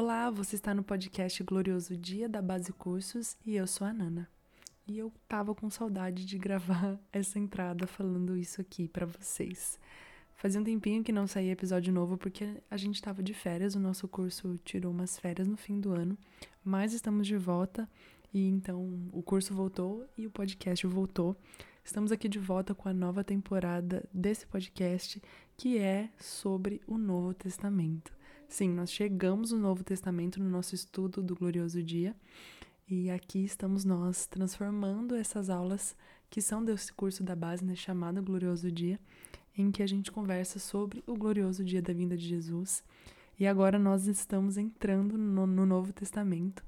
Olá, você está no podcast Glorioso Dia da Base Cursos e eu sou a Nana. E eu tava com saudade de gravar essa entrada falando isso aqui para vocês. Fazia um tempinho que não saía episódio novo porque a gente estava de férias, o nosso curso tirou umas férias no fim do ano, mas estamos de volta e então o curso voltou e o podcast voltou. Estamos aqui de volta com a nova temporada desse podcast que é sobre o Novo Testamento. Sim, nós chegamos no Novo Testamento no nosso estudo do Glorioso Dia. E aqui estamos nós transformando essas aulas que são desse curso da base, né, chamado Glorioso Dia, em que a gente conversa sobre o glorioso dia da vinda de Jesus. E agora nós estamos entrando no, no Novo Testamento.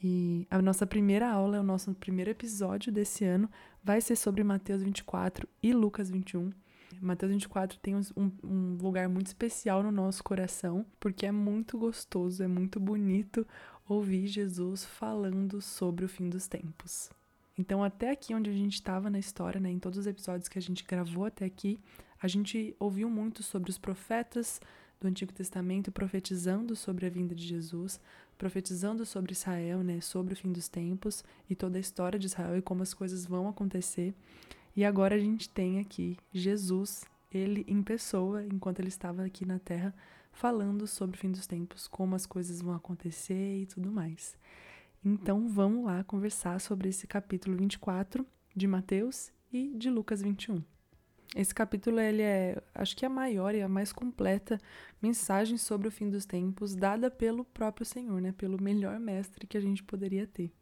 E a nossa primeira aula, o nosso primeiro episódio desse ano, vai ser sobre Mateus 24 e Lucas 21. Mateus 24 tem um, um, lugar muito especial no nosso coração, porque é muito gostoso, é muito bonito ouvir Jesus falando sobre o fim dos tempos. Então, até aqui onde a gente estava na história, né, em todos os episódios que a gente gravou até aqui, a gente ouviu muito sobre os profetas do Antigo Testamento profetizando sobre a vinda de Jesus, profetizando sobre Israel, né, sobre o fim dos tempos e toda a história de Israel e como as coisas vão acontecer. E agora a gente tem aqui Jesus, ele em pessoa, enquanto ele estava aqui na Terra, falando sobre o fim dos tempos, como as coisas vão acontecer e tudo mais. Então vamos lá conversar sobre esse capítulo 24 de Mateus e de Lucas 21. Esse capítulo ele é, acho que é a maior e a mais completa mensagem sobre o fim dos tempos dada pelo próprio Senhor, né? Pelo melhor mestre que a gente poderia ter.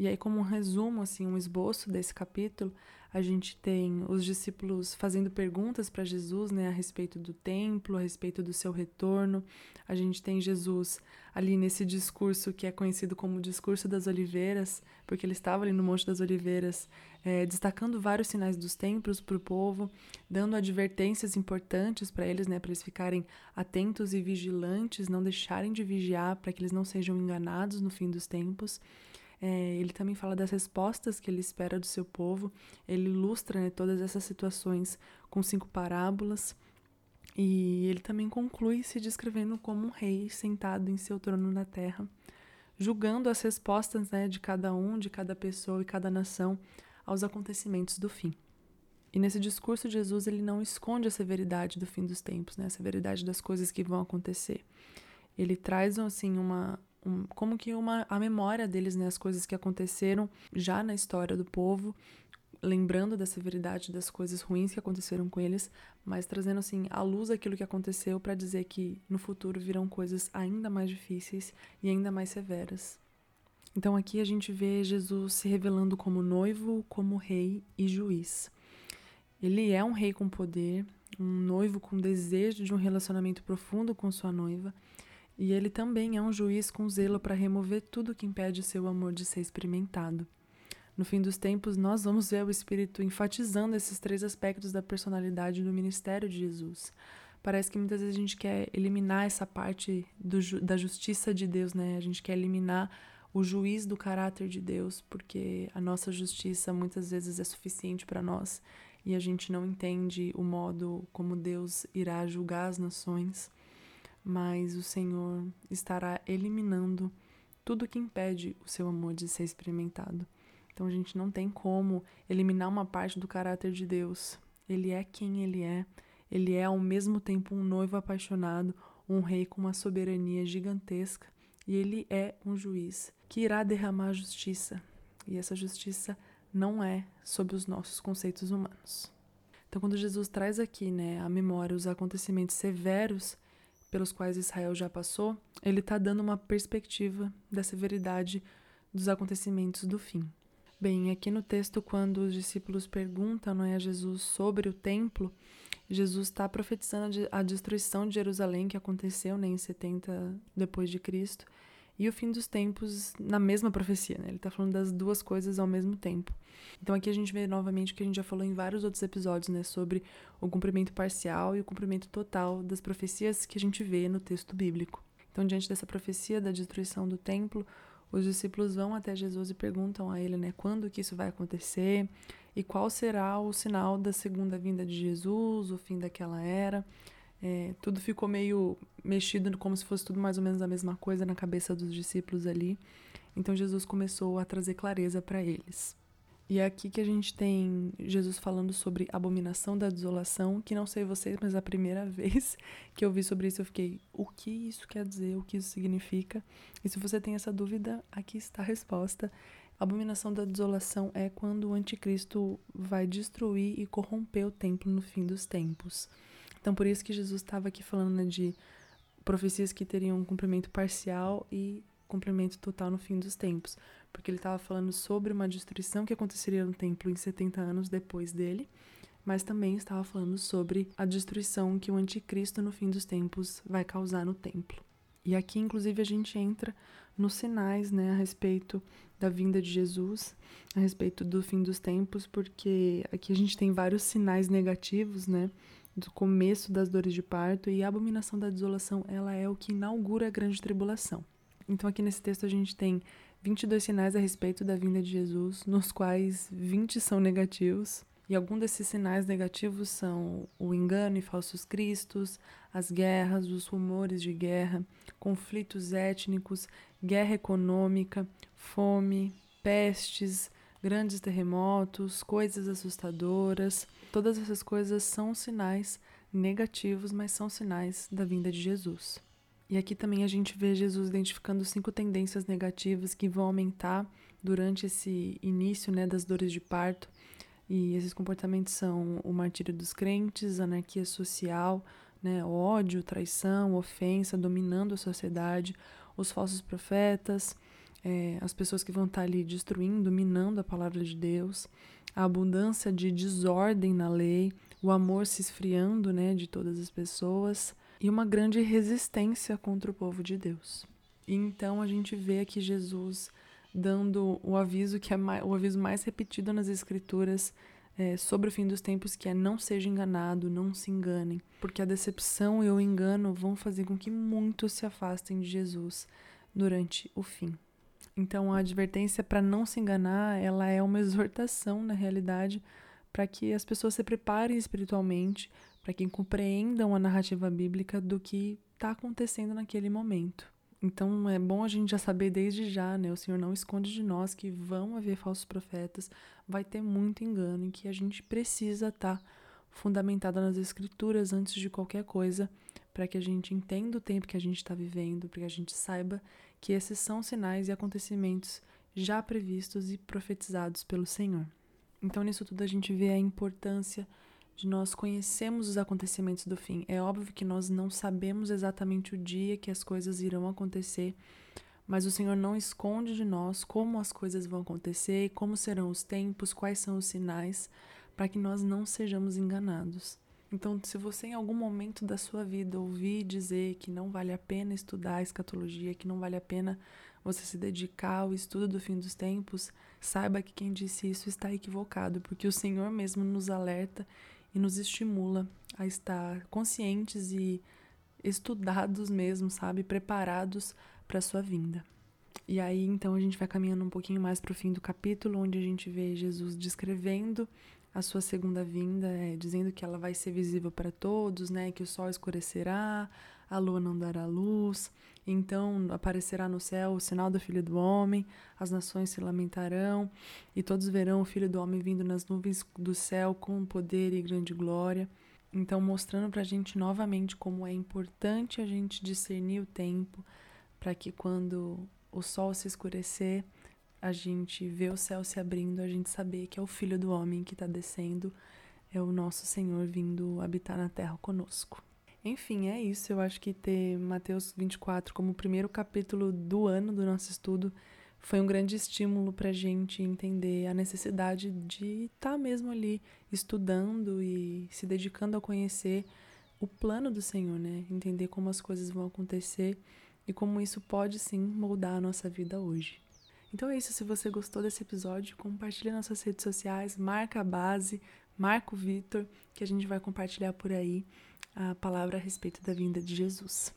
E aí, como um resumo, assim, um esboço desse capítulo, a gente tem os discípulos fazendo perguntas para Jesus, né, a respeito do templo, a respeito do seu retorno. A gente tem Jesus ali nesse discurso que é conhecido como o discurso das oliveiras, porque ele estava ali no Monte das Oliveiras, é, destacando vários sinais dos templos para o povo, dando advertências importantes para eles, né, para eles ficarem atentos e vigilantes, não deixarem de vigiar para que eles não sejam enganados no fim dos tempos. É, ele também fala das respostas que ele espera do seu povo. Ele ilustra né, todas essas situações com cinco parábolas. E ele também conclui se descrevendo como um rei sentado em seu trono na terra, julgando as respostas né, de cada um, de cada pessoa e cada nação aos acontecimentos do fim. E nesse discurso, Jesus ele não esconde a severidade do fim dos tempos, né, a severidade das coisas que vão acontecer. Ele traz assim uma, um, como que uma a memória deles, né, as coisas que aconteceram já na história do povo, lembrando da severidade das coisas ruins que aconteceram com eles, mas trazendo assim à luz aquilo que aconteceu para dizer que no futuro virão coisas ainda mais difíceis e ainda mais severas. Então aqui a gente vê Jesus se revelando como noivo, como rei e juiz. Ele é um rei com poder, um noivo com desejo de um relacionamento profundo com sua noiva e ele também é um juiz com zelo para remover tudo que impede seu amor de ser experimentado. No fim dos tempos, nós vamos ver o Espírito enfatizando esses três aspectos da personalidade do ministério de Jesus. Parece que muitas vezes a gente quer eliminar essa parte do, da justiça de Deus, né? A gente quer eliminar o juiz do caráter de Deus, porque a nossa justiça muitas vezes é suficiente para nós e a gente não entende o modo como Deus irá julgar as nações mas o Senhor estará eliminando tudo que impede o seu amor de ser experimentado. Então a gente não tem como eliminar uma parte do caráter de Deus. Ele é quem ele é. Ele é ao mesmo tempo um noivo apaixonado, um rei com uma soberania gigantesca, e ele é um juiz que irá derramar justiça. E essa justiça não é sob os nossos conceitos humanos. Então, quando Jesus traz aqui, né, a memória os acontecimentos severos pelos quais Israel já passou, ele está dando uma perspectiva da severidade dos acontecimentos do fim. Bem, aqui no texto, quando os discípulos perguntam não é, a Jesus sobre o templo, Jesus está profetizando a destruição de Jerusalém que aconteceu né, em 70 depois de Cristo e o fim dos tempos na mesma profecia. Né? Ele está falando das duas coisas ao mesmo tempo. Então aqui a gente vê novamente o que a gente já falou em vários outros episódios, né, sobre o cumprimento parcial e o cumprimento total das profecias que a gente vê no texto bíblico. Então, diante dessa profecia da destruição do templo, os discípulos vão até Jesus e perguntam a ele, né, quando que isso vai acontecer e qual será o sinal da segunda vinda de Jesus, o fim daquela era. É, tudo ficou meio mexido, como se fosse tudo mais ou menos a mesma coisa na cabeça dos discípulos ali. Então Jesus começou a trazer clareza para eles. E é aqui que a gente tem Jesus falando sobre abominação da desolação, que não sei vocês, mas a primeira vez que eu vi sobre isso eu fiquei, o que isso quer dizer, o que isso significa? E se você tem essa dúvida, aqui está a resposta. A abominação da desolação é quando o anticristo vai destruir e corromper o templo no fim dos tempos. Então por isso que Jesus estava aqui falando né, de profecias que teriam um cumprimento parcial e cumprimento total no fim dos tempos porque ele estava falando sobre uma destruição que aconteceria no templo em 70 anos depois dele, mas também estava falando sobre a destruição que o anticristo no fim dos tempos vai causar no templo. E aqui, inclusive, a gente entra nos sinais, né, a respeito da vinda de Jesus, a respeito do fim dos tempos, porque aqui a gente tem vários sinais negativos, né, do começo das dores de parto e a abominação da desolação, ela é o que inaugura a grande tribulação. Então aqui nesse texto a gente tem 22 sinais a respeito da vinda de Jesus, nos quais 20 são negativos. E alguns desses sinais negativos são o engano e falsos cristos, as guerras, os rumores de guerra, conflitos étnicos, guerra econômica, fome, pestes, grandes terremotos, coisas assustadoras. Todas essas coisas são sinais negativos, mas são sinais da vinda de Jesus. E aqui também a gente vê Jesus identificando cinco tendências negativas que vão aumentar durante esse início né, das dores de parto. E esses comportamentos são o martírio dos crentes, anarquia social, né, ódio, traição, ofensa dominando a sociedade, os falsos profetas, é, as pessoas que vão estar ali destruindo, minando a palavra de Deus, a abundância de desordem na lei, o amor se esfriando né, de todas as pessoas, e uma grande resistência contra o povo de Deus. E então a gente vê aqui Jesus dando o aviso que é mais, o aviso mais repetido nas escrituras é, sobre o fim dos tempos, que é não seja enganado, não se enganem, porque a decepção e o engano vão fazer com que muitos se afastem de Jesus durante o fim. Então a advertência para não se enganar, ela é uma exortação na realidade para que as pessoas se preparem espiritualmente para que compreendam a narrativa bíblica do que está acontecendo naquele momento. Então é bom a gente já saber desde já, né? O Senhor não esconde de nós que vão haver falsos profetas, vai ter muito engano e que a gente precisa estar tá fundamentada nas escrituras antes de qualquer coisa, para que a gente entenda o tempo que a gente está vivendo, para que a gente saiba que esses são sinais e acontecimentos já previstos e profetizados pelo Senhor. Então nisso tudo a gente vê a importância de nós conhecermos os acontecimentos do fim. É óbvio que nós não sabemos exatamente o dia que as coisas irão acontecer, mas o Senhor não esconde de nós como as coisas vão acontecer, como serão os tempos, quais são os sinais, para que nós não sejamos enganados. Então, se você em algum momento da sua vida ouvir dizer que não vale a pena estudar a escatologia, que não vale a pena você se dedicar ao estudo do fim dos tempos, saiba que quem disse isso está equivocado, porque o Senhor mesmo nos alerta e nos estimula a estar conscientes e estudados mesmo, sabe? Preparados para a sua vinda. E aí, então, a gente vai caminhando um pouquinho mais para o fim do capítulo, onde a gente vê Jesus descrevendo a sua segunda vinda, é, dizendo que ela vai ser visível para todos, né? Que o sol escurecerá, a lua não dará luz, então aparecerá no céu o sinal do Filho do Homem, as nações se lamentarão, e todos verão o Filho do Homem vindo nas nuvens do céu com poder e grande glória. Então, mostrando para a gente novamente como é importante a gente discernir o tempo, para que quando o sol se escurecer, a gente vê o céu se abrindo, a gente saber que é o Filho do Homem que está descendo, é o nosso Senhor vindo habitar na terra conosco. Enfim, é isso. Eu acho que ter Mateus 24 como o primeiro capítulo do ano do nosso estudo foi um grande estímulo para a gente entender a necessidade de estar tá mesmo ali estudando e se dedicando a conhecer o plano do Senhor, né? Entender como as coisas vão acontecer e como isso pode sim moldar a nossa vida hoje. Então é isso. Se você gostou desse episódio, compartilhe nas suas redes sociais, marca a base, marca o Vitor, que a gente vai compartilhar por aí a palavra a respeito da vinda de Jesus.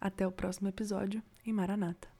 Até o próximo episódio em Maranata.